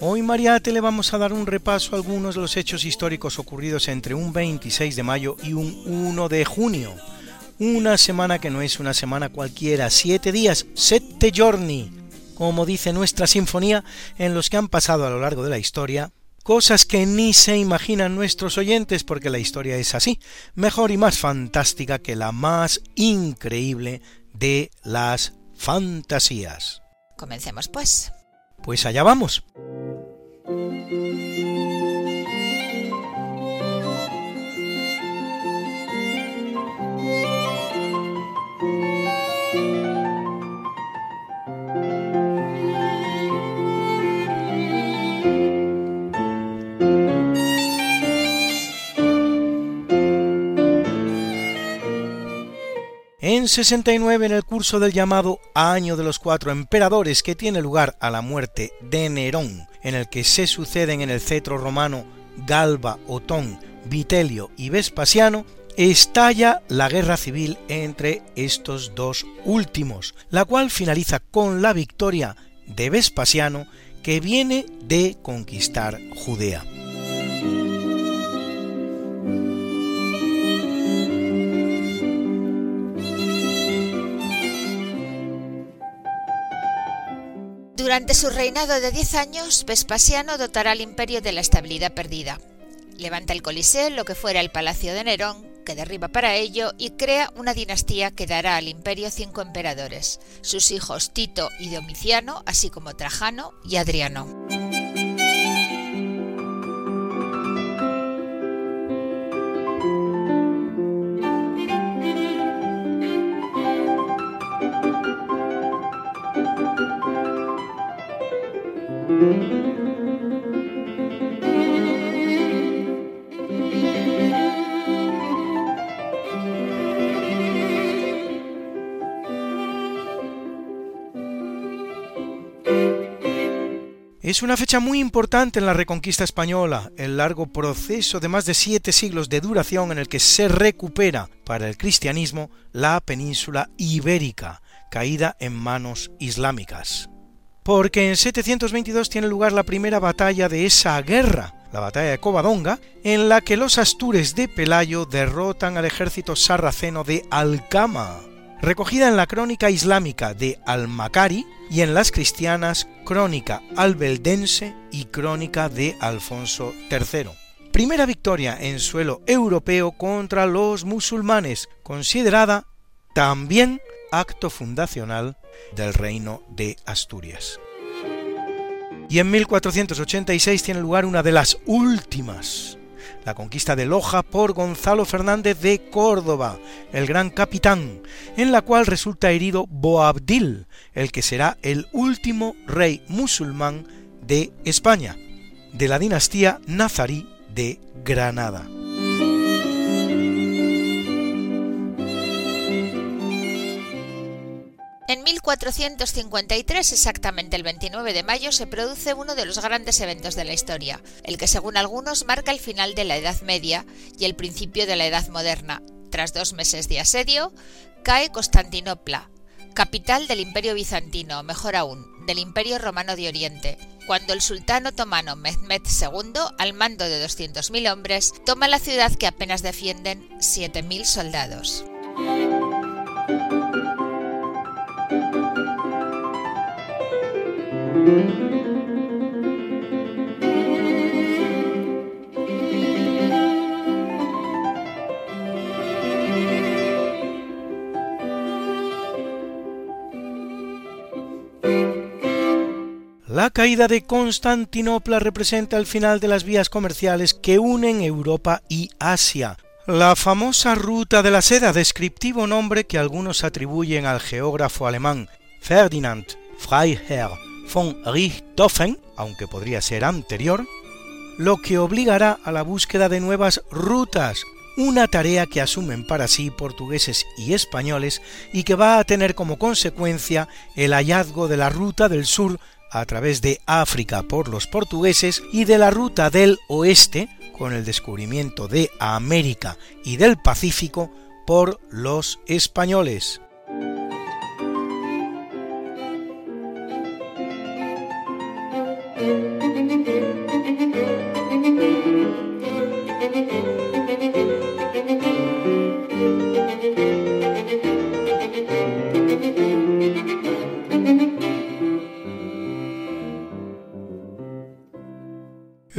Hoy Mariate le vamos a dar un repaso a algunos de los hechos históricos ocurridos entre un 26 de mayo y un 1 de junio. Una semana que no es una semana cualquiera, siete días, sette giorni, como dice nuestra sinfonía, en los que han pasado a lo largo de la historia cosas que ni se imaginan nuestros oyentes porque la historia es así, mejor y más fantástica que la más increíble de las fantasías. Comencemos pues. Pues allá vamos. En 69, en el curso del llamado Año de los Cuatro Emperadores, que tiene lugar a la muerte de Nerón, en el que se suceden en el cetro romano Galba, Otón, Vitelio y Vespasiano, estalla la guerra civil entre estos dos últimos, la cual finaliza con la victoria de Vespasiano, que viene de conquistar Judea. Durante su reinado de 10 años, Vespasiano dotará al imperio de la estabilidad perdida. Levanta el Coliseo, lo que fuera el Palacio de Nerón, que derriba para ello, y crea una dinastía que dará al imperio cinco emperadores, sus hijos Tito y Domiciano, así como Trajano y Adriano. Es una fecha muy importante en la reconquista española, el largo proceso de más de siete siglos de duración en el que se recupera para el cristianismo la península ibérica, caída en manos islámicas. Porque en 722 tiene lugar la primera batalla de esa guerra, la batalla de Covadonga, en la que los astures de Pelayo derrotan al ejército sarraceno de Alcama, recogida en la crónica islámica de Al-Makari y en las cristianas Crónica Albeldense y Crónica de Alfonso III. Primera victoria en suelo europeo contra los musulmanes, considerada también acto fundacional del reino de Asturias. Y en 1486 tiene lugar una de las últimas la conquista de Loja por Gonzalo Fernández de Córdoba, el gran capitán, en la cual resulta herido Boabdil, el que será el último rey musulmán de España, de la dinastía nazarí de Granada. En 1453, exactamente el 29 de mayo, se produce uno de los grandes eventos de la historia, el que según algunos marca el final de la Edad Media y el principio de la Edad Moderna. Tras dos meses de asedio, cae Constantinopla, capital del Imperio Bizantino, mejor aún, del Imperio Romano de Oriente, cuando el sultán otomano Mehmed II, al mando de 200.000 hombres, toma la ciudad que apenas defienden 7.000 soldados. La caída de Constantinopla representa el final de las vías comerciales que unen Europa y Asia. La famosa ruta de la seda, descriptivo nombre que algunos atribuyen al geógrafo alemán Ferdinand Freiherr von Richthofen, aunque podría ser anterior, lo que obligará a la búsqueda de nuevas rutas, una tarea que asumen para sí portugueses y españoles y que va a tener como consecuencia el hallazgo de la ruta del sur a través de África por los portugueses y de la ruta del oeste con el descubrimiento de América y del Pacífico por los españoles.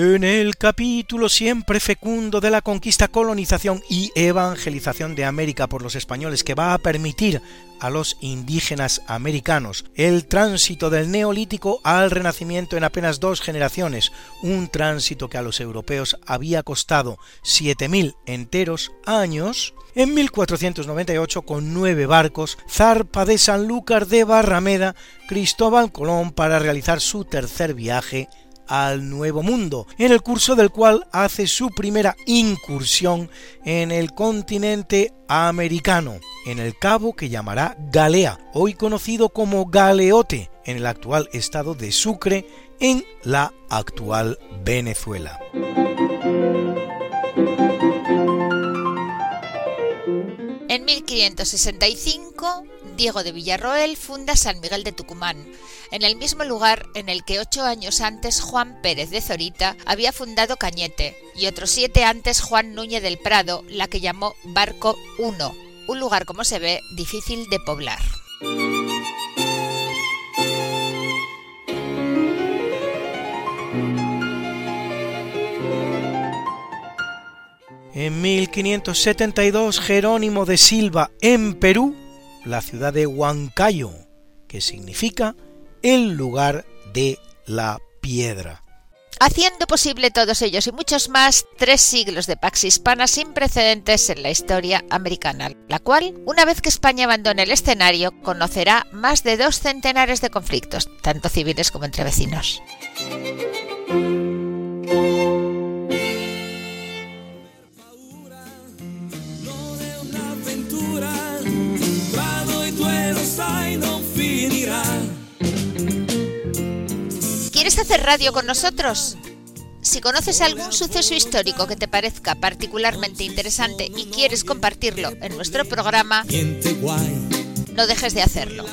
En el capítulo siempre fecundo de la conquista, colonización y evangelización de América por los españoles que va a permitir a los indígenas americanos el tránsito del neolítico al renacimiento en apenas dos generaciones, un tránsito que a los europeos había costado 7.000 enteros años, en 1498 con nueve barcos zarpa de Sanlúcar de Barrameda Cristóbal Colón para realizar su tercer viaje al Nuevo Mundo, en el curso del cual hace su primera incursión en el continente americano, en el cabo que llamará Galea, hoy conocido como Galeote, en el actual estado de Sucre, en la actual Venezuela. En 1565, Diego de Villarroel funda San Miguel de Tucumán, en el mismo lugar en el que ocho años antes Juan Pérez de Zorita había fundado Cañete y otros siete antes Juan Núñez del Prado, la que llamó Barco I, un lugar como se ve difícil de poblar. En 1572 Jerónimo de Silva en Perú, la ciudad de Huancayo, que significa el lugar de la piedra. Haciendo posible todos ellos y muchos más, tres siglos de Pax Hispana sin precedentes en la historia americana, la cual, una vez que España abandone el escenario, conocerá más de dos centenares de conflictos, tanto civiles como entre vecinos. ¿Quieres hacer radio con nosotros? Si conoces algún suceso histórico que te parezca particularmente interesante y quieres compartirlo en nuestro programa, no dejes de hacerlo.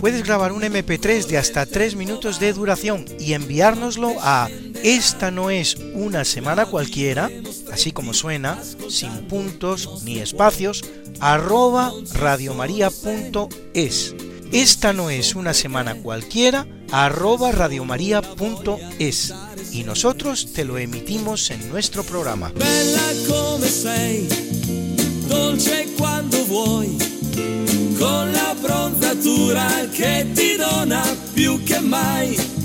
Puedes grabar un MP3 de hasta 3 minutos de duración y enviárnoslo a esta no es una semana cualquiera, así como suena, sin puntos ni espacios, arroba radiomaria.es. Esta no es una semana cualquiera, arroba radiomaria.es. Y nosotros te lo emitimos en nuestro programa. dolce quando vuoi, con la dona mai.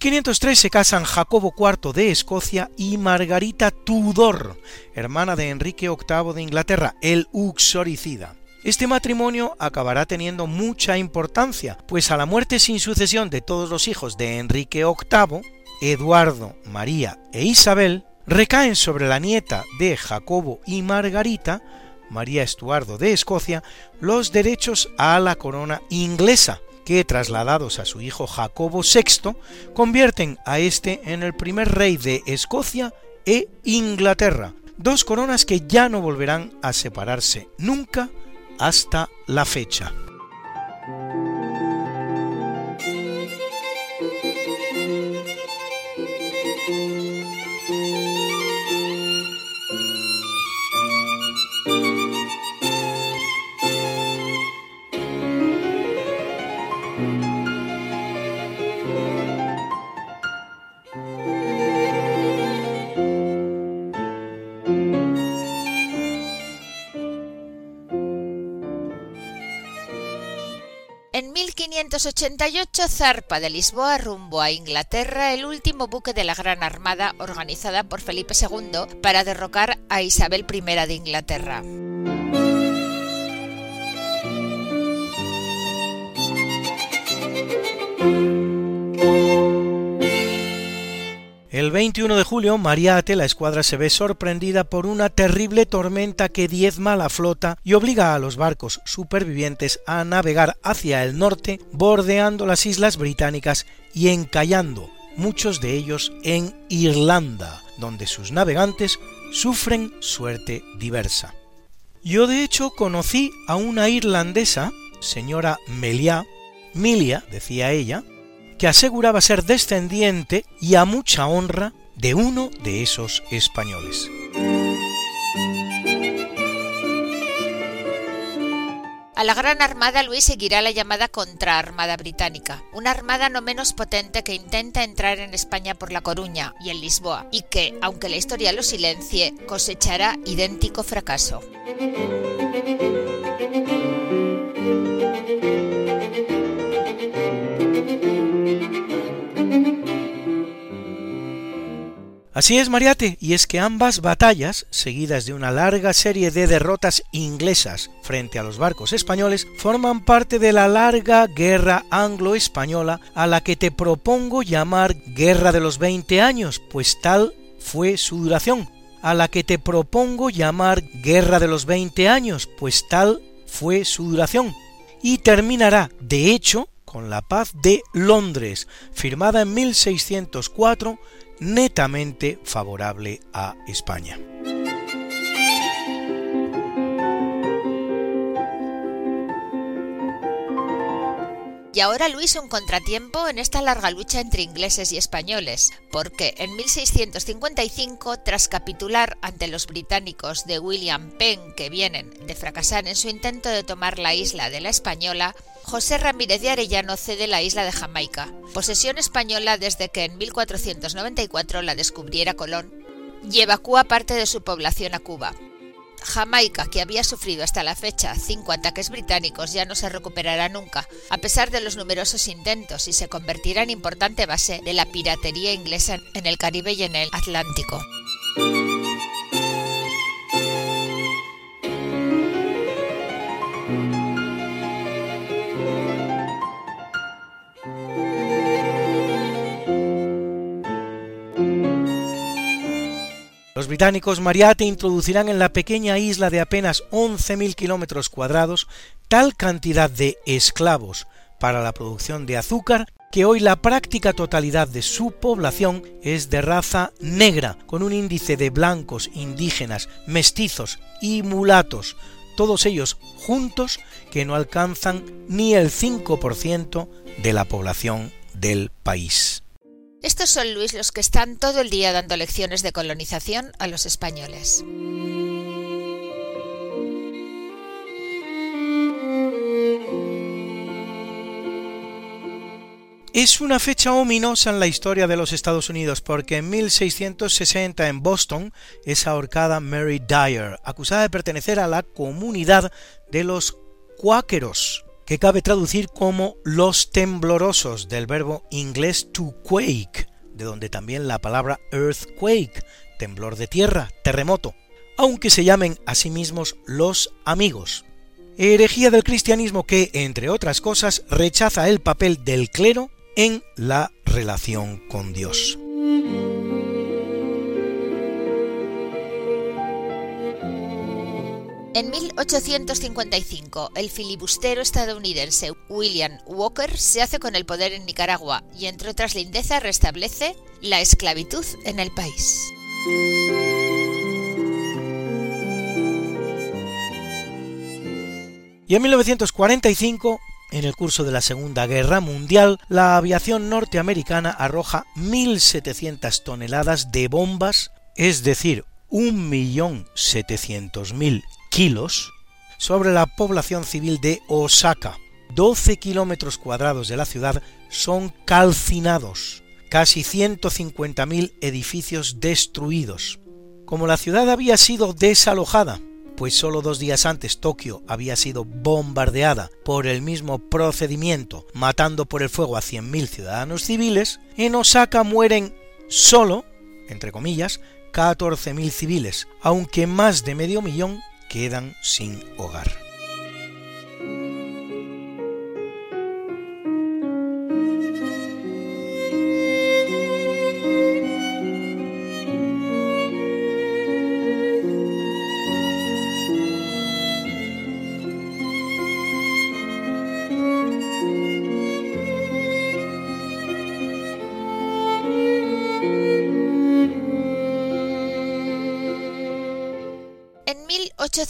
1503 se casan Jacobo IV de Escocia y Margarita Tudor, hermana de Enrique VIII de Inglaterra, el uxoricida. Este matrimonio acabará teniendo mucha importancia, pues a la muerte sin sucesión de todos los hijos de Enrique VIII, Eduardo, María e Isabel, recaen sobre la nieta de Jacobo y Margarita, María Estuardo de Escocia, los derechos a la corona inglesa, que trasladados a su hijo Jacobo VI convierten a este en el primer rey de Escocia e Inglaterra, dos coronas que ya no volverán a separarse nunca hasta la fecha. 1588 zarpa de Lisboa rumbo a Inglaterra el último buque de la Gran Armada organizada por Felipe II para derrocar a Isabel I de Inglaterra. El 21 de julio, Mariate, la escuadra se ve sorprendida por una terrible tormenta que diezma la flota y obliga a los barcos supervivientes a navegar hacia el norte, bordeando las islas británicas y encallando muchos de ellos en Irlanda, donde sus navegantes sufren suerte diversa. Yo de hecho conocí a una irlandesa, señora Melia, Milia, decía ella, que aseguraba ser descendiente y a mucha honra de uno de esos españoles. A la Gran Armada Luis seguirá la llamada Contraarmada Británica, una armada no menos potente que intenta entrar en España por La Coruña y en Lisboa, y que, aunque la historia lo silencie, cosechará idéntico fracaso. Así es, Mariate, y es que ambas batallas, seguidas de una larga serie de derrotas inglesas frente a los barcos españoles, forman parte de la larga guerra anglo-española a la que te propongo llamar Guerra de los Veinte Años, pues tal fue su duración, a la que te propongo llamar Guerra de los Veinte Años, pues tal fue su duración, y terminará, de hecho, con la paz de Londres, firmada en 1604 netamente favorable a España. Y ahora Luis un contratiempo en esta larga lucha entre ingleses y españoles, porque en 1655, tras capitular ante los británicos de William Penn que vienen de fracasar en su intento de tomar la isla de la Española, José Ramírez de Arellano cede la isla de Jamaica, posesión española desde que en 1494 la descubriera Colón, y evacúa parte de su población a Cuba. Jamaica, que había sufrido hasta la fecha cinco ataques británicos, ya no se recuperará nunca, a pesar de los numerosos intentos, y se convertirá en importante base de la piratería inglesa en el Caribe y en el Atlántico. Británicos Mariate introducirán en la pequeña isla de apenas 11.000 kilómetros cuadrados tal cantidad de esclavos para la producción de azúcar que hoy la práctica totalidad de su población es de raza negra, con un índice de blancos, indígenas, mestizos y mulatos, todos ellos juntos que no alcanzan ni el 5% de la población del país. Estos son, Luis, los que están todo el día dando lecciones de colonización a los españoles. Es una fecha ominosa en la historia de los Estados Unidos porque en 1660 en Boston es ahorcada Mary Dyer, acusada de pertenecer a la comunidad de los cuáqueros, que cabe traducir como los temblorosos del verbo inglés to quake, de donde también la palabra earthquake, temblor de tierra, terremoto, aunque se llamen a sí mismos los amigos. Herejía del cristianismo que, entre otras cosas, rechaza el papel del clero en la relación con Dios. En 1855, el filibustero estadounidense William Walker se hace con el poder en Nicaragua y, entre otras lindezas, restablece la esclavitud en el país. Y en 1945, en el curso de la Segunda Guerra Mundial, la aviación norteamericana arroja 1.700 toneladas de bombas, es decir, 1.700.000 kilos, sobre la población civil de Osaka. 12 kilómetros cuadrados de la ciudad son calcinados, casi 150.000 edificios destruidos. Como la ciudad había sido desalojada, pues solo dos días antes Tokio había sido bombardeada por el mismo procedimiento, matando por el fuego a 100.000 ciudadanos civiles, en Osaka mueren solo, entre comillas, 14.000 civiles, aunque más de medio millón quedan sin hogar.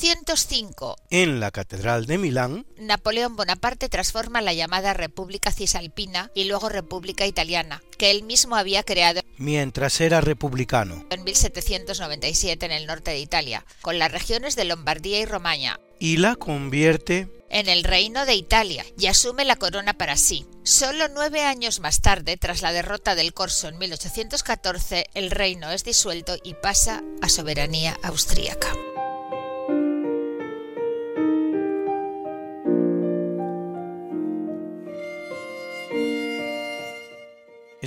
1805, En la Catedral de Milán, Napoleón Bonaparte transforma la llamada República Cisalpina y luego República Italiana, que él mismo había creado mientras era republicano, en 1797 en el norte de Italia, con las regiones de Lombardía y Romaña, y la convierte en el Reino de Italia y asume la corona para sí. Solo nueve años más tarde, tras la derrota del Corso en 1814, el reino es disuelto y pasa a soberanía austríaca.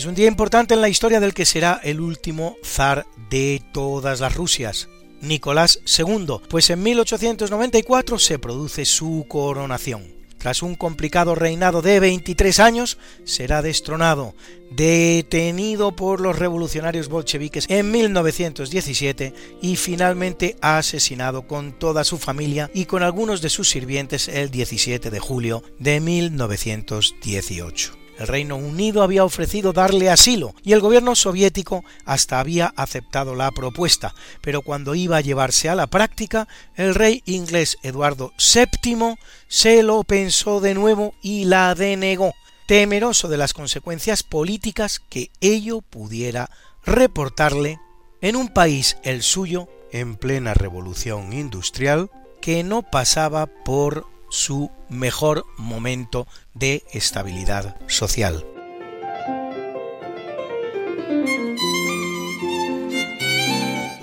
Es un día importante en la historia del que será el último zar de todas las Rusias, Nicolás II, pues en 1894 se produce su coronación. Tras un complicado reinado de 23 años, será destronado, detenido por los revolucionarios bolcheviques en 1917 y finalmente asesinado con toda su familia y con algunos de sus sirvientes el 17 de julio de 1918. El Reino Unido había ofrecido darle asilo y el gobierno soviético hasta había aceptado la propuesta, pero cuando iba a llevarse a la práctica, el rey inglés Eduardo VII se lo pensó de nuevo y la denegó, temeroso de las consecuencias políticas que ello pudiera reportarle en un país, el suyo, en plena revolución industrial, que no pasaba por su mejor momento de estabilidad social.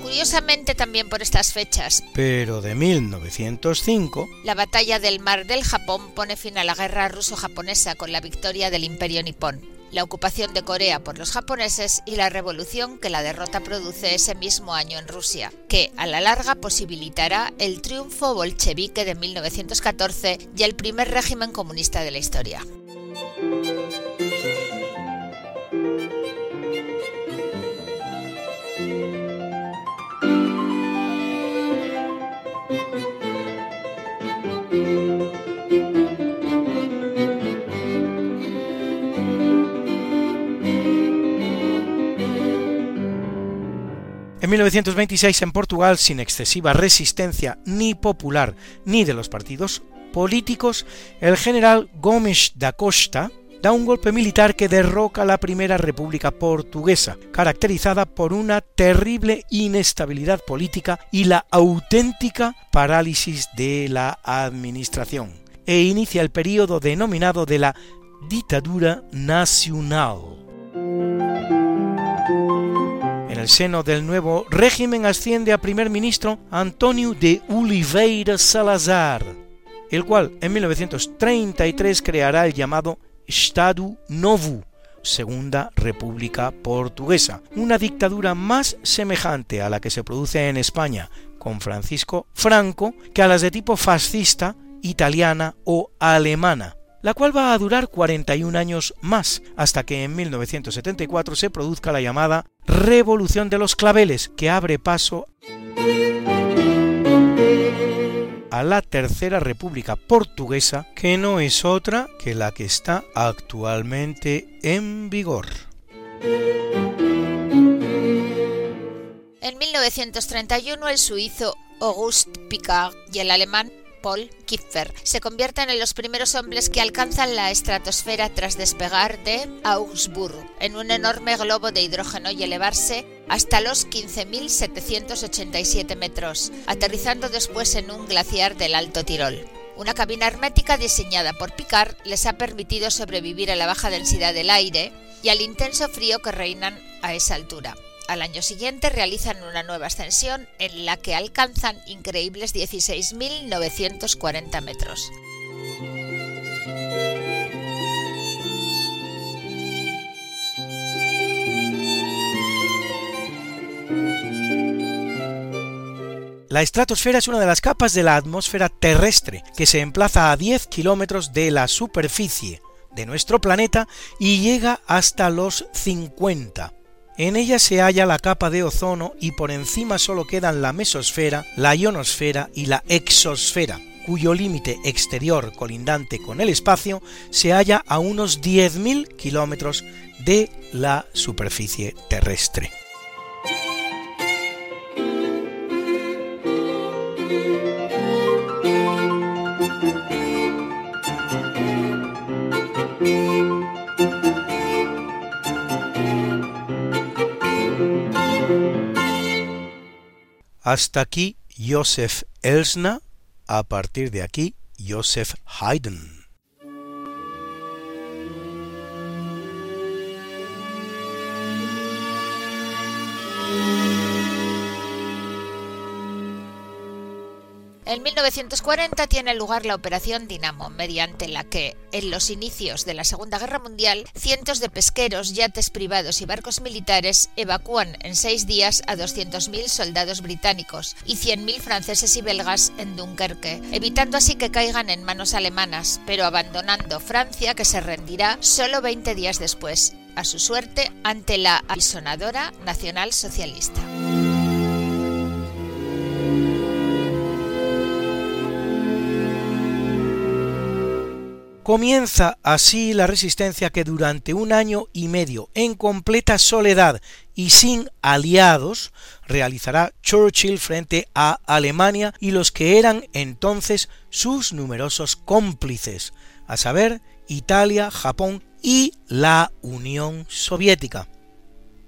Curiosamente también por estas fechas, Pero de 1905, la batalla del Mar del Japón pone fin a la guerra ruso-japonesa con la victoria del Imperio nipón, la ocupación de Corea por los japoneses y la revolución que la derrota produce ese mismo año en Rusia, que a la larga posibilitará el triunfo bolchevique de 1914 y el primer régimen comunista de la historia. 1926 en Portugal, sin excesiva resistencia ni popular ni de los partidos políticos, el general Gomes da Costa da un golpe militar que derroca la Primera República Portuguesa, caracterizada por una terrible inestabilidad política y la auténtica parálisis de la administración, e inicia el período denominado de la dictadura nacional. En el seno del nuevo régimen asciende a primer ministro Antonio de Oliveira Salazar, el cual en 1933 creará el llamado Estado Novo, Segunda República Portuguesa, una dictadura más semejante a la que se produce en España con Francisco Franco que a las de tipo fascista, italiana o alemana, la cual va a durar 41 años más, hasta que en 1974 se produzca la llamada Revolución de los Claveles, que abre paso a la Tercera República Portuguesa, que no es otra que la que está actualmente en vigor. En 1931 el suizo Auguste Picard y el alemán Paul Kipfer se convierten en los primeros hombres que alcanzan la estratosfera tras despegar de Augsburg en un enorme globo de hidrógeno y elevarse hasta los 15.787 metros, aterrizando después en un glaciar del Alto Tirol. Una cabina hermética diseñada por Picard les ha permitido sobrevivir a la baja densidad del aire y al intenso frío que reinan a esa altura. Al año siguiente realizan una nueva ascensión en la que alcanzan increíbles 16.940 metros. La estratosfera es una de las capas de la atmósfera terrestre que se emplaza a 10 kilómetros de la superficie de nuestro planeta y llega hasta los 50 en ella se halla la capa de ozono y por encima solo quedan la mesosfera, la ionosfera y la exosfera, cuyo límite exterior colindante con el espacio se halla a unos 10.000 kilómetros de la superficie terrestre. Hasta aquí Joseph Elsner, a partir de aquí Joseph Haydn. En 1940 tiene lugar la Operación Dinamo, mediante la que, en los inicios de la Segunda Guerra Mundial, cientos de pesqueros, yates privados y barcos militares evacúan en seis días a 200.000 soldados británicos y 100.000 franceses y belgas en Dunkerque, evitando así que caigan en manos alemanas, pero abandonando Francia, que se rendirá solo 20 días después, a su suerte ante la apisonadora nacional socialista. Comienza así la resistencia que durante un año y medio, en completa soledad y sin aliados, realizará Churchill frente a Alemania y los que eran entonces sus numerosos cómplices, a saber, Italia, Japón y la Unión Soviética.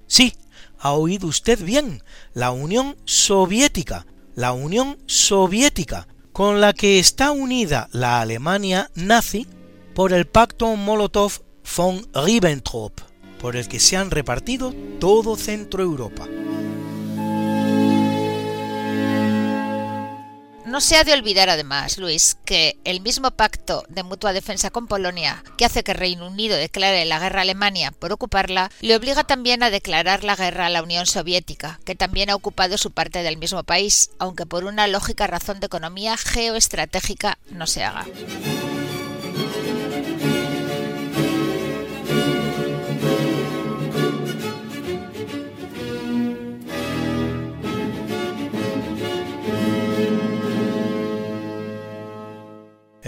Sí, ha oído usted bien, la Unión Soviética, la Unión Soviética, con la que está unida la Alemania nazi por el pacto Molotov-von Ribbentrop, por el que se han repartido todo Centro Europa. No se ha de olvidar además, Luis, que el mismo pacto de mutua defensa con Polonia, que hace que Reino Unido declare la guerra a Alemania por ocuparla, le obliga también a declarar la guerra a la Unión Soviética, que también ha ocupado su parte del mismo país, aunque por una lógica razón de economía geoestratégica no se haga.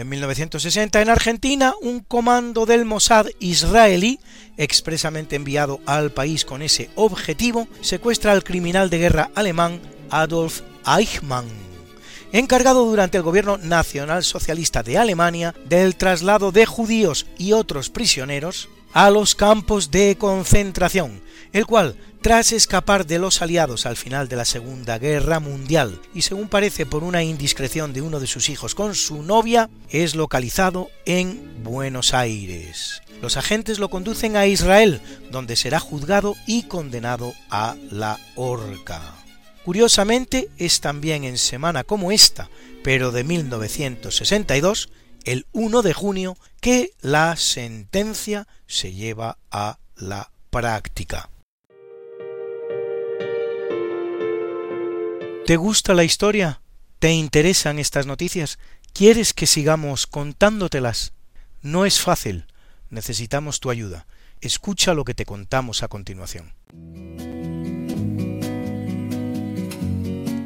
En 1960 en Argentina, un comando del Mossad israelí, expresamente enviado al país con ese objetivo, secuestra al criminal de guerra alemán Adolf Eichmann, encargado durante el gobierno nacional socialista de Alemania del traslado de judíos y otros prisioneros a los campos de concentración, el cual tras escapar de los aliados al final de la Segunda Guerra Mundial y según parece por una indiscreción de uno de sus hijos con su novia, es localizado en Buenos Aires. Los agentes lo conducen a Israel, donde será juzgado y condenado a la horca. Curiosamente, es también en semana como esta, pero de 1962, el 1 de junio, que la sentencia se lleva a la práctica. ¿Te gusta la historia? ¿Te interesan estas noticias? ¿Quieres que sigamos contándotelas? No es fácil. Necesitamos tu ayuda. Escucha lo que te contamos a continuación.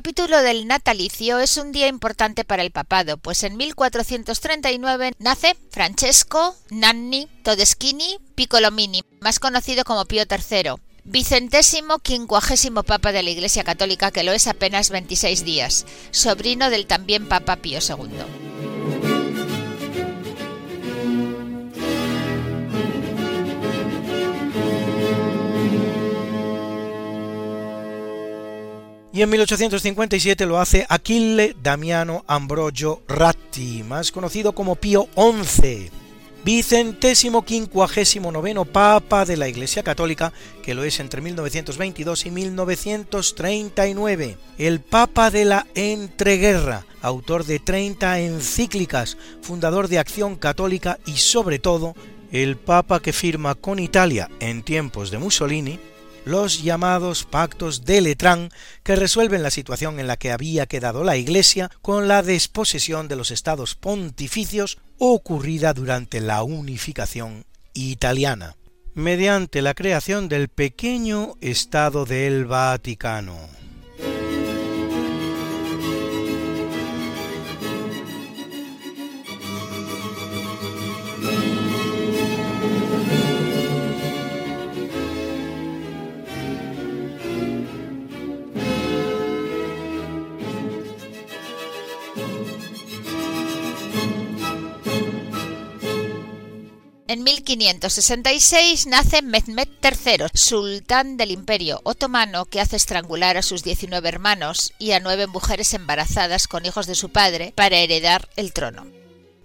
Capítulo del natalicio es un día importante para el papado, pues en 1439 nace Francesco Nanni Todeschini Piccolomini, más conocido como Pío III, vicentésimo quincuagésimo papa de la Iglesia Católica, que lo es apenas 26 días, sobrino del también papa Pío II. Y en 1857 lo hace Achille Damiano Ambrogio Ratti, más conocido como Pío XI, vicentésimo quincuagésimo noveno Papa de la Iglesia Católica, que lo es entre 1922 y 1939, el Papa de la entreguerra, autor de 30 encíclicas, fundador de Acción Católica y sobre todo el Papa que firma con Italia en tiempos de Mussolini los llamados pactos de Letrán, que resuelven la situación en la que había quedado la Iglesia con la desposesión de los estados pontificios ocurrida durante la unificación italiana, mediante la creación del pequeño Estado del Vaticano. En 1566 nace Mehmed III, sultán del Imperio Otomano, que hace estrangular a sus 19 hermanos y a nueve mujeres embarazadas con hijos de su padre para heredar el trono.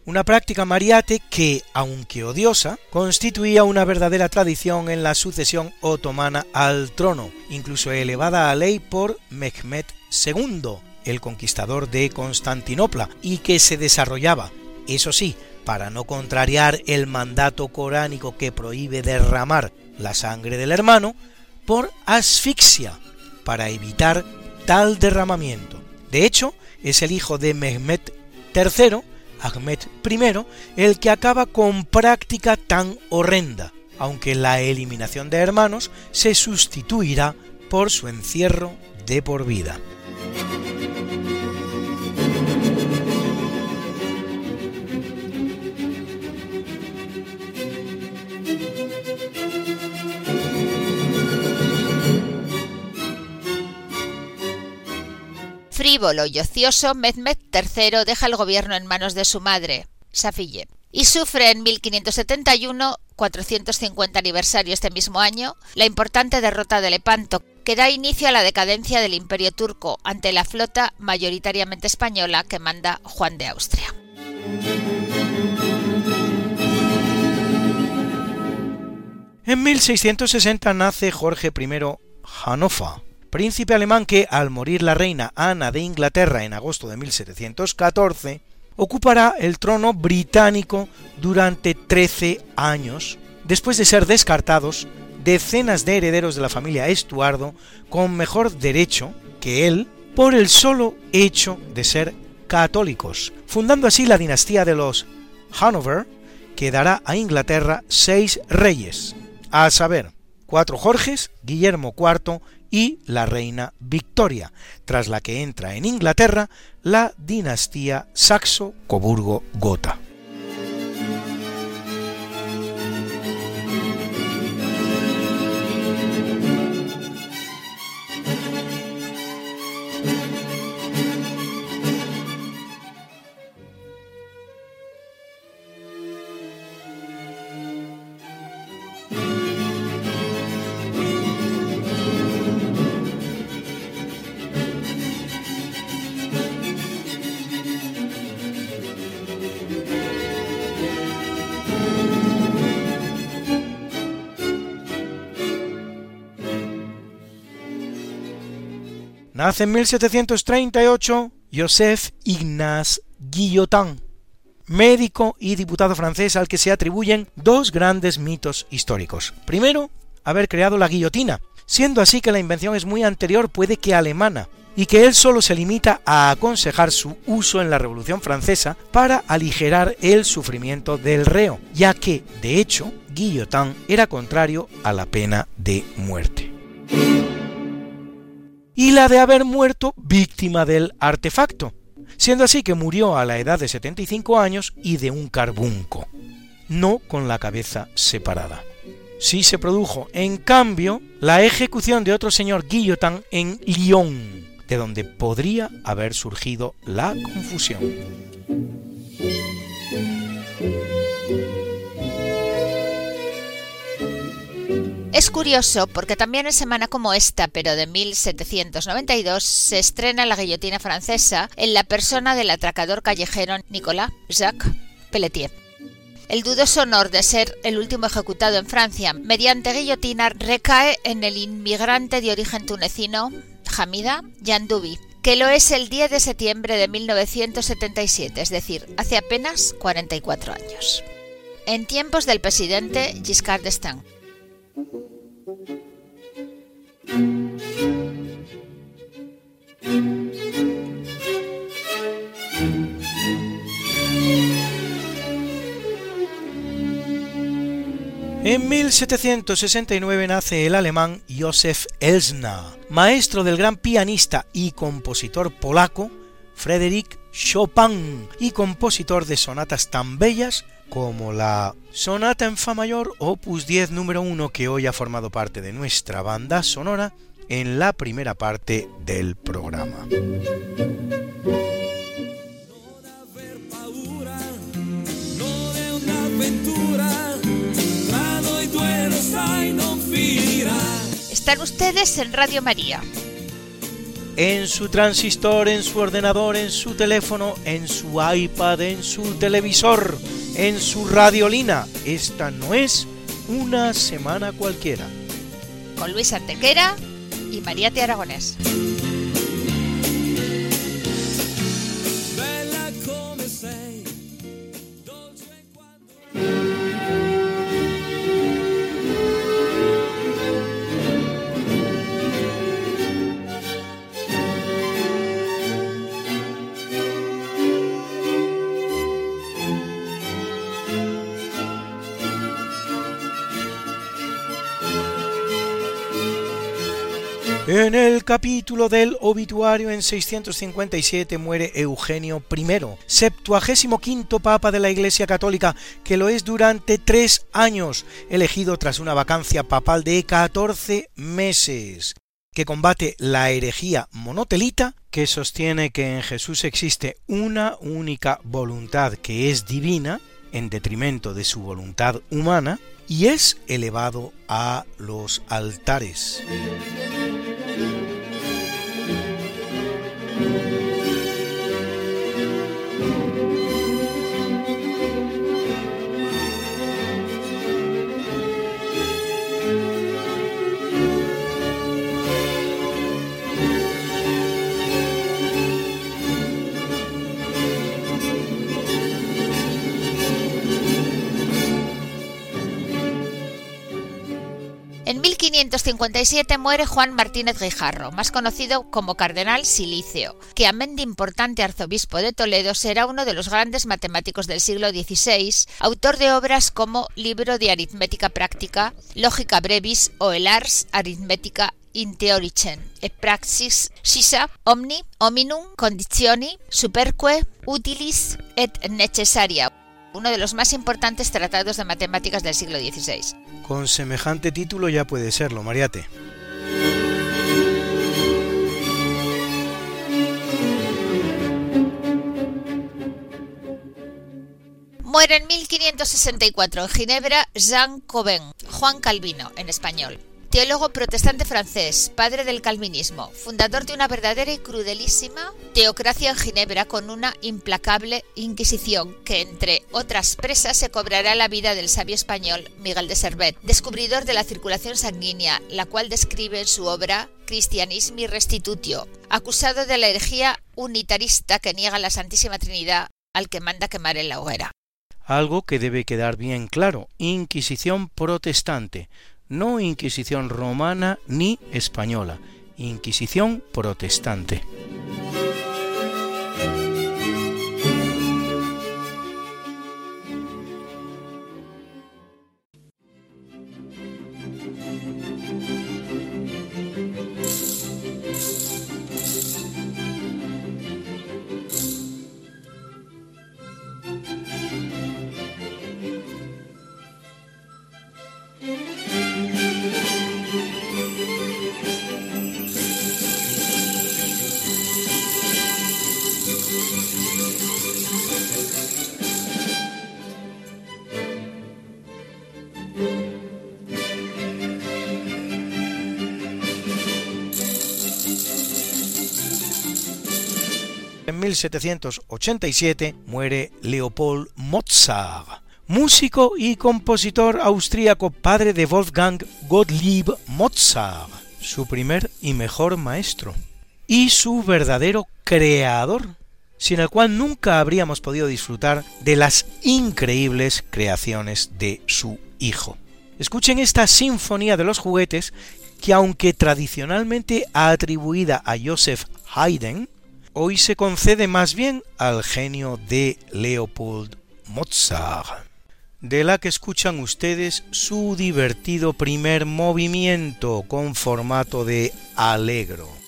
Una práctica mariate que, aunque odiosa, constituía una verdadera tradición en la sucesión otomana al trono, incluso elevada a ley por Mehmed II, el conquistador de Constantinopla, y que se desarrollaba, eso sí, para no contrariar el mandato coránico que prohíbe derramar la sangre del hermano, por asfixia, para evitar tal derramamiento. De hecho, es el hijo de Mehmed III, Ahmed I, el que acaba con práctica tan horrenda, aunque la eliminación de hermanos se sustituirá por su encierro de por vida. Frívolo y ocioso, Mehmed III deja el gobierno en manos de su madre, Safiye, y sufre en 1571, 450 aniversario este mismo año, la importante derrota de Lepanto, que da inicio a la decadencia del imperio turco ante la flota mayoritariamente española que manda Juan de Austria. En 1660 nace Jorge I Hannover, príncipe alemán que, al morir la reina Ana de Inglaterra en agosto de 1714, ocupará el trono británico durante 13 años, después de ser descartados decenas de herederos de la familia Estuardo con mejor derecho que él por el solo hecho de ser católicos, fundando así la dinastía de los Hanover, que dará a Inglaterra seis reyes, a saber, cuatro Jorges, Guillermo IV y la reina Victoria, tras la que entra en Inglaterra la dinastía Saxo-Coburgo-Gotha. Nace en 1738 Joseph Ignace Guillotin, médico y diputado francés al que se atribuyen dos grandes mitos históricos. Primero, haber creado la guillotina, siendo así que la invención es muy anterior, puede que alemana, y que él solo se limita a aconsejar su uso en la Revolución Francesa para aligerar el sufrimiento del reo, ya que, de hecho, Guillotin era contrario a la pena de muerte y la de haber muerto víctima del artefacto, siendo así que murió a la edad de 75 años y de un carbunco, no con la cabeza separada. Sí se produjo, en cambio, la ejecución de otro señor Guillotin en Lyon, de donde podría haber surgido la confusión. Es curioso porque también en semana como esta, pero de 1792, se estrena la guillotina francesa en la persona del atracador callejero Nicolas Jacques Pelletier. El dudoso honor de ser el último ejecutado en Francia mediante guillotina recae en el inmigrante de origen tunecino Hamida Yandoubi, que lo es el 10 de septiembre de 1977, es decir, hace apenas 44 años. En tiempos del presidente Giscard d'Estaing. En 1769 nace el alemán Josef Elsner, maestro del gran pianista y compositor polaco Frédéric Chopin y compositor de sonatas tan bellas como la Sonata en Fa mayor opus 10 número 1 que hoy ha formado parte de nuestra banda sonora en la primera parte del programa. Están ustedes en Radio María. En su transistor, en su ordenador, en su teléfono, en su iPad, en su televisor, en su radiolina. Esta no es una semana cualquiera. Con Luis Antequera y María. Aragonés. En el capítulo del obituario en 657 muere Eugenio I, septuagésimo quinto papa de la Iglesia Católica, que lo es durante tres años, elegido tras una vacancia papal de 14 meses. que combate la herejía monotelita, que sostiene que en Jesús existe una única voluntad que es divina, en detrimento de su voluntad humana, y es elevado a los altares. En 1557 muere Juan Martínez Guijarro, más conocido como Cardenal Silicio, que amén de importante arzobispo de Toledo será uno de los grandes matemáticos del siglo XVI, autor de obras como Libro de Aritmética Práctica, Lógica Brevis o el Ars Aritmética in Theoricen e Praxis Sisa Omni Hominum Conditioni Superque Utilis et Necessaria uno de los más importantes tratados de matemáticas del siglo XVI. Con semejante título ya puede serlo, Mariate. Muere en 1564 en Ginebra Jean Cauvin, Juan Calvino en español teólogo protestante francés, padre del calvinismo, fundador de una verdadera y crudelísima teocracia en Ginebra con una implacable inquisición que, entre otras presas, se cobrará la vida del sabio español Miguel de Servet, descubridor de la circulación sanguínea, la cual describe en su obra Christianismi Restitutio, acusado de la herejía unitarista que niega la Santísima Trinidad al que manda quemar en la hoguera. Algo que debe quedar bien claro, Inquisición protestante, no Inquisición romana ni española, Inquisición protestante. 1787 muere Leopold Mozart, músico y compositor austríaco padre de Wolfgang Gottlieb Mozart, su primer y mejor maestro, y su verdadero creador, sin el cual nunca habríamos podido disfrutar de las increíbles creaciones de su hijo. Escuchen esta Sinfonía de los Juguetes que aunque tradicionalmente atribuida a Joseph Haydn, hoy se concede más bien al genio de Leopold Mozart, de la que escuchan ustedes su divertido primer movimiento con formato de alegro.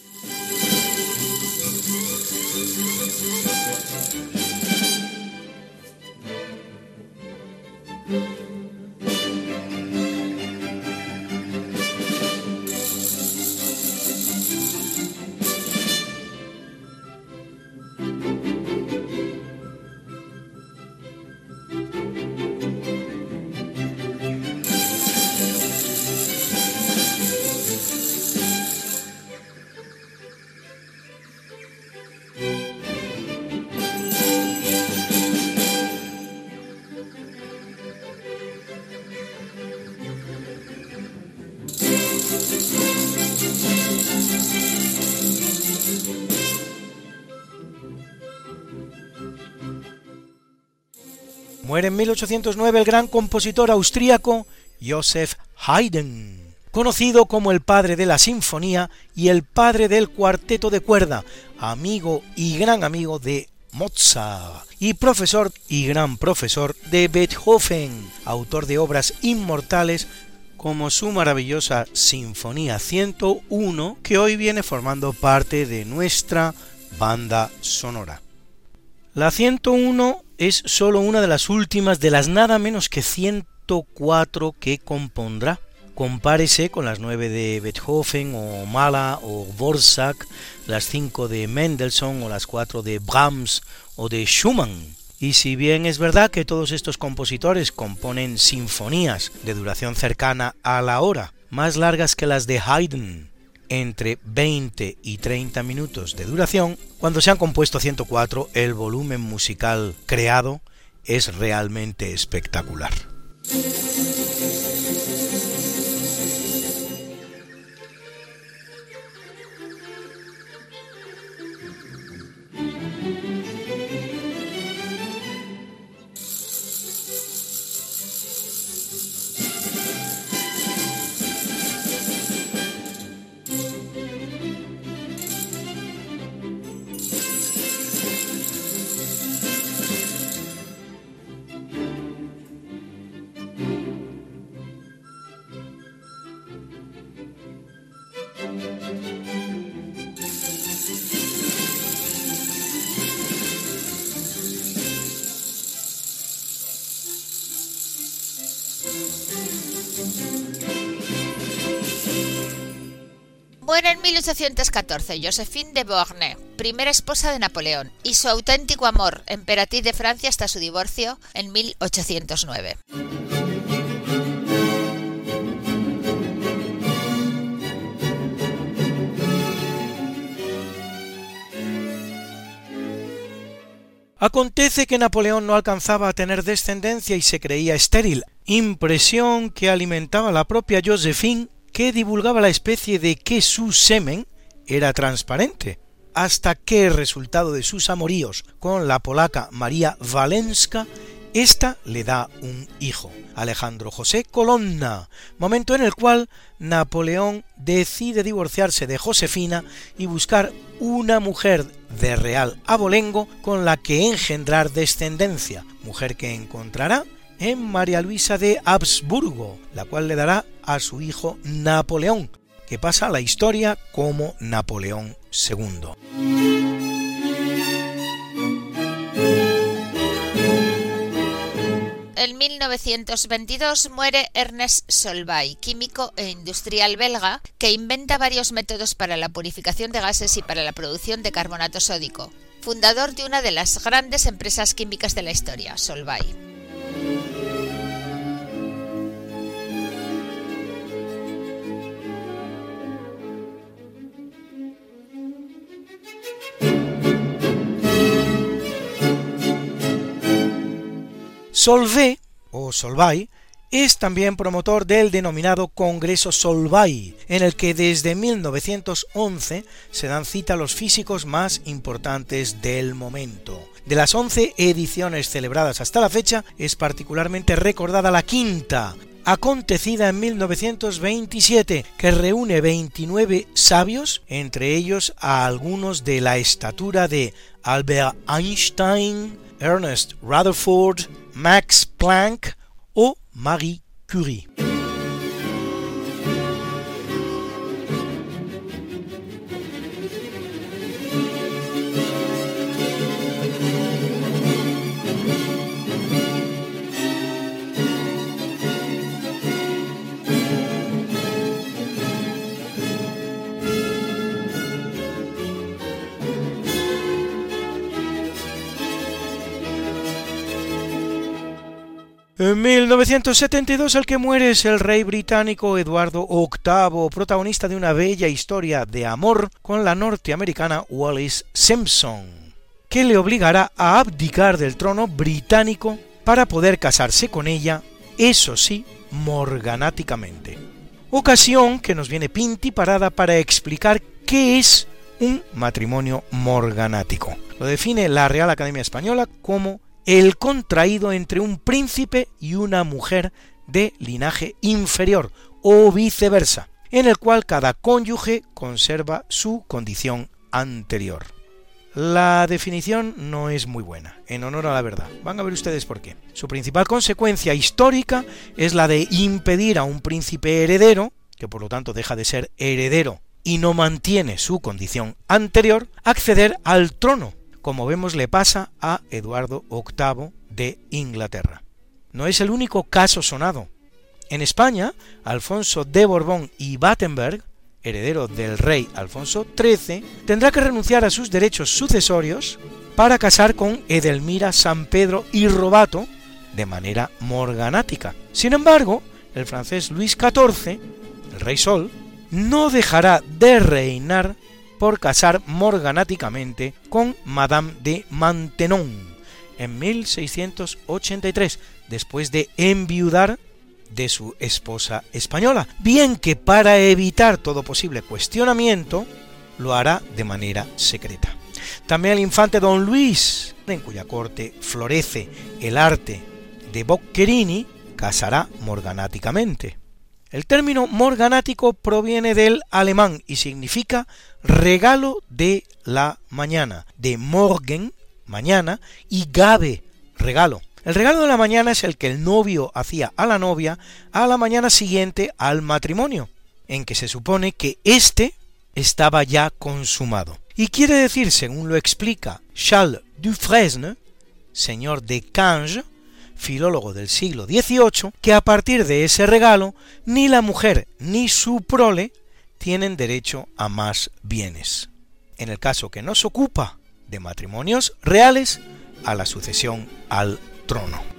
1809 el gran compositor austríaco Joseph Haydn, conocido como el padre de la sinfonía y el padre del cuarteto de cuerda, amigo y gran amigo de Mozart y profesor y gran profesor de Beethoven, autor de obras inmortales como su maravillosa Sinfonía 101 que hoy viene formando parte de nuestra banda sonora. La 101 es sólo una de las últimas de las nada menos que 104 que compondrá, Compárese con las nueve de Beethoven o Mahler o Borsak, las cinco de Mendelssohn o las cuatro de Brahms o de Schumann. Y si bien es verdad que todos estos compositores componen sinfonías de duración cercana a la hora, más largas que las de Haydn, entre 20 y 30 minutos de duración, cuando se han compuesto 104 el volumen musical creado es realmente espectacular. 1814 Josephine de Beauharnais, primera esposa de Napoleón, y su auténtico amor, emperatriz de Francia hasta su divorcio en 1809. Acontece que Napoleón no alcanzaba a tener descendencia y se creía estéril, impresión que alimentaba la propia Josephine, que divulgaba la especie de que su semen era transparente, hasta que, resultado de sus amoríos con la polaca María Walenska, ésta le da un hijo, Alejandro José Colonna, momento en el cual Napoleón decide divorciarse de Josefina y buscar una mujer de real abolengo con la que engendrar descendencia, mujer que encontrará en María Luisa de Habsburgo, la cual le dará a su hijo Napoleón, que pasa a la historia como Napoleón II. En 1922 muere Ernest Solvay, químico e industrial belga, que inventa varios métodos para la purificación de gases y para la producción de carbonato sódico, fundador de una de las grandes empresas químicas de la historia, Solvay. Solvay o Solvay es también promotor del denominado Congreso Solvay, en el que desde 1911 se dan cita los físicos más importantes del momento. De las 11 ediciones celebradas hasta la fecha, es particularmente recordada la quinta, acontecida en 1927, que reúne 29 sabios, entre ellos a algunos de la estatura de Albert Einstein, Ernest Rutherford, Max Planck o Marie Curie. 1972 el que muere es el rey británico Eduardo VIII, protagonista de una bella historia de amor con la norteamericana Wallis Simpson, que le obligará a abdicar del trono británico para poder casarse con ella, eso sí, morganáticamente. Ocasión que nos viene pinti parada para explicar qué es un matrimonio morganático. Lo define la Real Academia Española como el contraído entre un príncipe y una mujer de linaje inferior o viceversa, en el cual cada cónyuge conserva su condición anterior. La definición no es muy buena, en honor a la verdad. Van a ver ustedes por qué. Su principal consecuencia histórica es la de impedir a un príncipe heredero, que por lo tanto deja de ser heredero y no mantiene su condición anterior, acceder al trono como vemos le pasa a Eduardo VIII de Inglaterra. No es el único caso sonado. En España, Alfonso de Borbón y Battenberg, heredero del rey Alfonso XIII, tendrá que renunciar a sus derechos sucesorios para casar con Edelmira San Pedro y Robato de manera morganática. Sin embargo, el francés Luis XIV, el rey Sol, no dejará de reinar por casar morganáticamente con Madame de Maintenon en 1683, después de enviudar de su esposa española, bien que para evitar todo posible cuestionamiento, lo hará de manera secreta. También el infante don Luis, en cuya corte florece el arte de Boccherini, casará morganáticamente. El término morganático proviene del alemán y significa regalo de la mañana, de morgen, mañana, y gabe, regalo. El regalo de la mañana es el que el novio hacía a la novia a la mañana siguiente al matrimonio, en que se supone que éste estaba ya consumado. Y quiere decir, según lo explica Charles Dufresne, señor de Cange, filólogo del siglo XVIII, que a partir de ese regalo ni la mujer ni su prole tienen derecho a más bienes. En el caso que no se ocupa de matrimonios reales, a la sucesión al trono.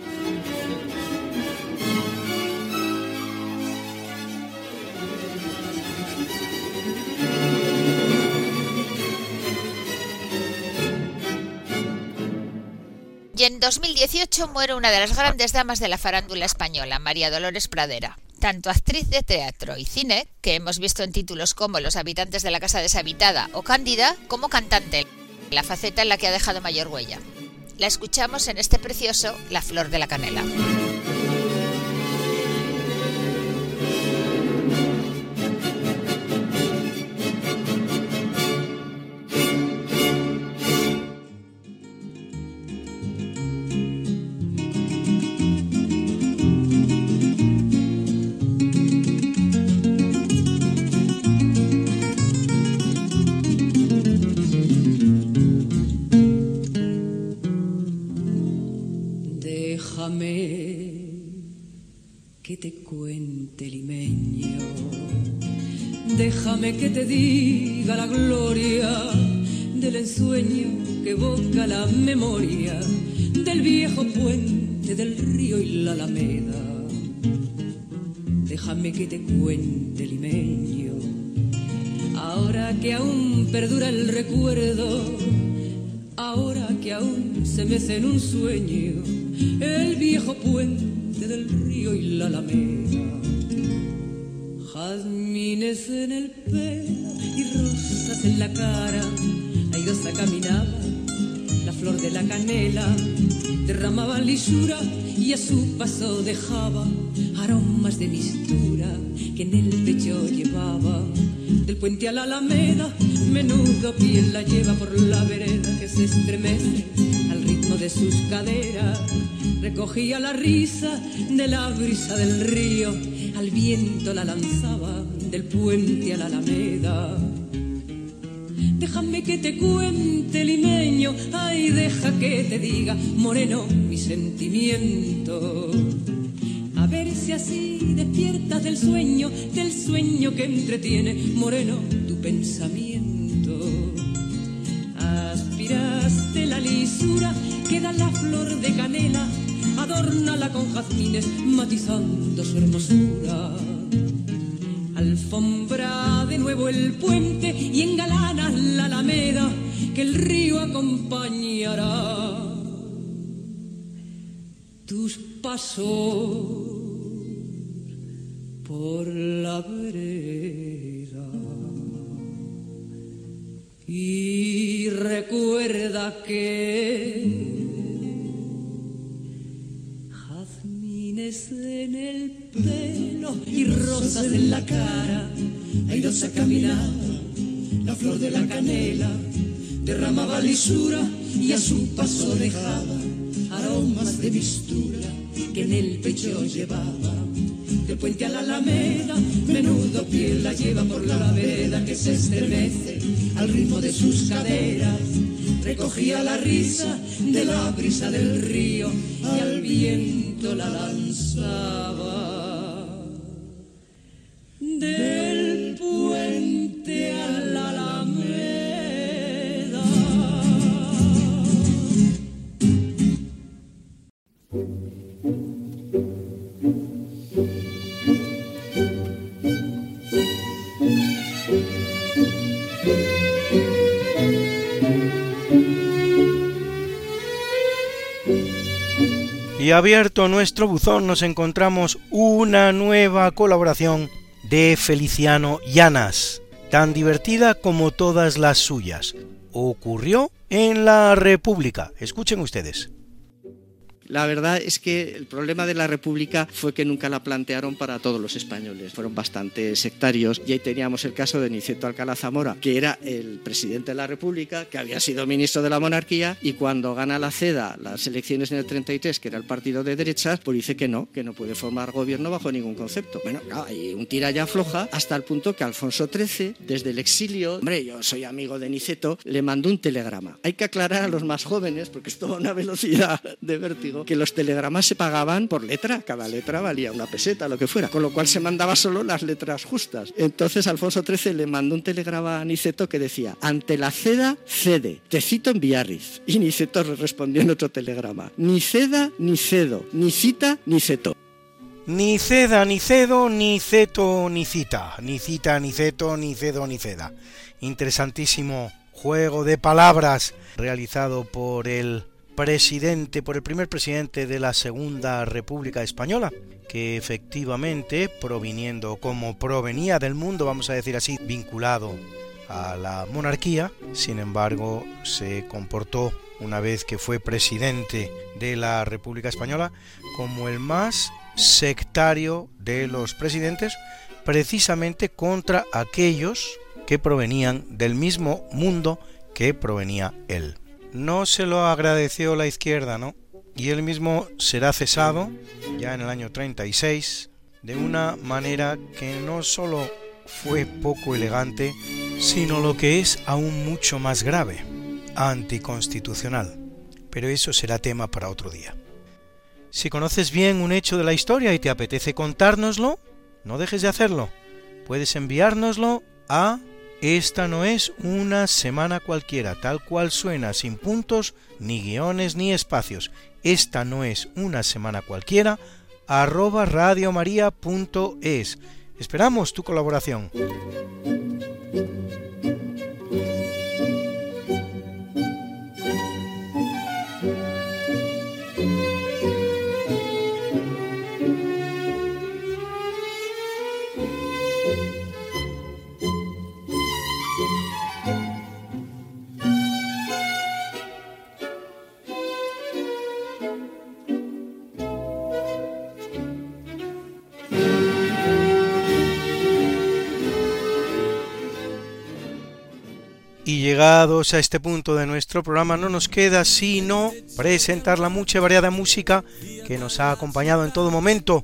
Y en 2018 muere una de las grandes damas de la farándula española, María Dolores Pradera. Tanto actriz de teatro y cine, que hemos visto en títulos como Los habitantes de la casa deshabitada o Cándida, como cantante, la faceta en la que ha dejado mayor huella. La escuchamos en este precioso La Flor de la Canela. En un sueño el viejo puente del río y la alameda. Jazmines en el pelo y rosas en la cara, airosa caminaba, la flor de la canela derramaba lisura y a su paso dejaba aromas de mistura que en el pecho llevaba. Del puente a la alameda, menudo piel la lleva por la vereda que se estremece recogía la risa de la brisa del río, al viento la lanzaba del puente a la alameda. Déjame que te cuente, limeño, ay, deja que te diga, moreno, mi sentimiento. A ver si así despiertas del sueño, del sueño que entretiene, moreno, tu pensamiento. Aspiraste la lisura que da la flor de canela adórnala con jazmines, matizando su hermosura. Alfombra de nuevo el puente y engalana la alameda que el río acompañará. Tus pasos por la vereda. Y recuerda que en el pelo y rosas en la cara. Airosa caminaba, la flor de la canela derramaba lisura y a su paso dejaba aromas de mistura que en el pecho llevaba. Del puente a la alameda, menudo piel la lleva por la vereda que se estremece al ritmo de sus caderas, recogía la risa de la brisa del río y al viento la lanzaba. Del puente a la Y abierto nuestro buzón nos encontramos una nueva colaboración de Feliciano Llanas, tan divertida como todas las suyas. Ocurrió en la República. Escuchen ustedes. La verdad es que el problema de la República fue que nunca la plantearon para todos los españoles. Fueron bastante sectarios y ahí teníamos el caso de Niceto Alcalá Zamora, que era el presidente de la República, que había sido ministro de la monarquía y cuando gana la CEDA las elecciones en el 33, que era el partido de derechas, pues dice que no, que no puede formar gobierno bajo ningún concepto. Bueno, claro, hay un tira ya floja hasta el punto que Alfonso XIII, desde el exilio, hombre, yo soy amigo de Niceto, le mandó un telegrama. Hay que aclarar a los más jóvenes, porque esto a una velocidad de vértigo, que los telegramas se pagaban por letra, cada letra valía una peseta, lo que fuera, con lo cual se mandaba solo las letras justas. Entonces Alfonso XIII le mandó un telegrama a Niceto que decía, ante la ceda, cede, te cito en Biarritz. Y Niceto respondió en otro telegrama, ni ceda, ni cedo, ni cita, ni ceto. Ni ceda, ni cedo, ni ceto, ni cita. Ni cita, ni ceto, ni cedo, ni ceda. Interesantísimo juego de palabras realizado por el presidente, por el primer presidente de la Segunda República Española, que efectivamente, proviniendo como provenía del mundo, vamos a decir así, vinculado a la monarquía, sin embargo, se comportó una vez que fue presidente de la República Española como el más sectario de los presidentes, precisamente contra aquellos que provenían del mismo mundo que provenía él no se lo agradeció la izquierda, ¿no? Y él mismo será cesado, ya en el año 36, de una manera que no solo fue poco elegante, sino lo que es aún mucho más grave, anticonstitucional. Pero eso será tema para otro día. Si conoces bien un hecho de la historia y te apetece contárnoslo, no dejes de hacerlo. Puedes enviárnoslo a esta no es una semana cualquiera, tal cual suena, sin puntos, ni guiones, ni espacios. Esta no es una semana cualquiera, arroba radiomaria.es. Esperamos tu colaboración. Y llegados a este punto de nuestro programa no nos queda sino presentar la mucha y variada música que nos ha acompañado en todo momento.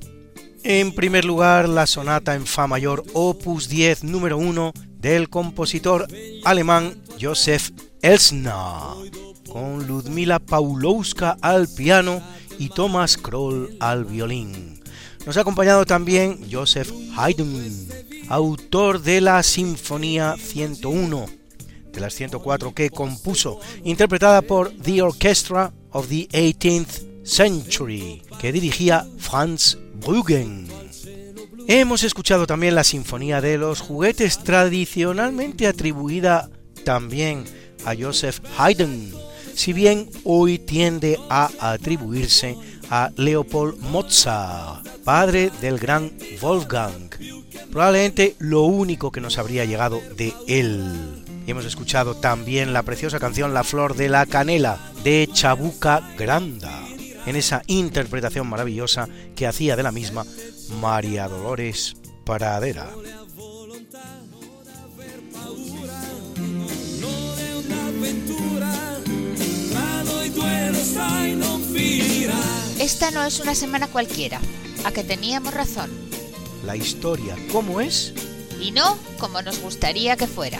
En primer lugar, la sonata en Fa mayor opus 10 número 1 del compositor alemán Josef Elsner, con Ludmila Paulowska al piano y Thomas Kroll al violín. Nos ha acompañado también Joseph Haydn, autor de la Sinfonía 101 de las 104 que compuso, interpretada por The Orchestra of the 18th Century, que dirigía Franz Bruggen. Hemos escuchado también la Sinfonía de los Juguetes, tradicionalmente atribuida también a Joseph Haydn, si bien hoy tiende a atribuirse a Leopold Mozart, padre del gran Wolfgang, probablemente lo único que nos habría llegado de él. Y hemos escuchado también la preciosa canción La Flor de la Canela de Chabuca Granda, en esa interpretación maravillosa que hacía de la misma María Dolores Paradera. Esta no es una semana cualquiera, a que teníamos razón. La historia, ¿cómo es? Y no como nos gustaría que fuera.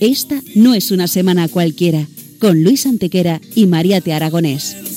Esta no es una semana cualquiera, con Luis Antequera y María Te Aragonés.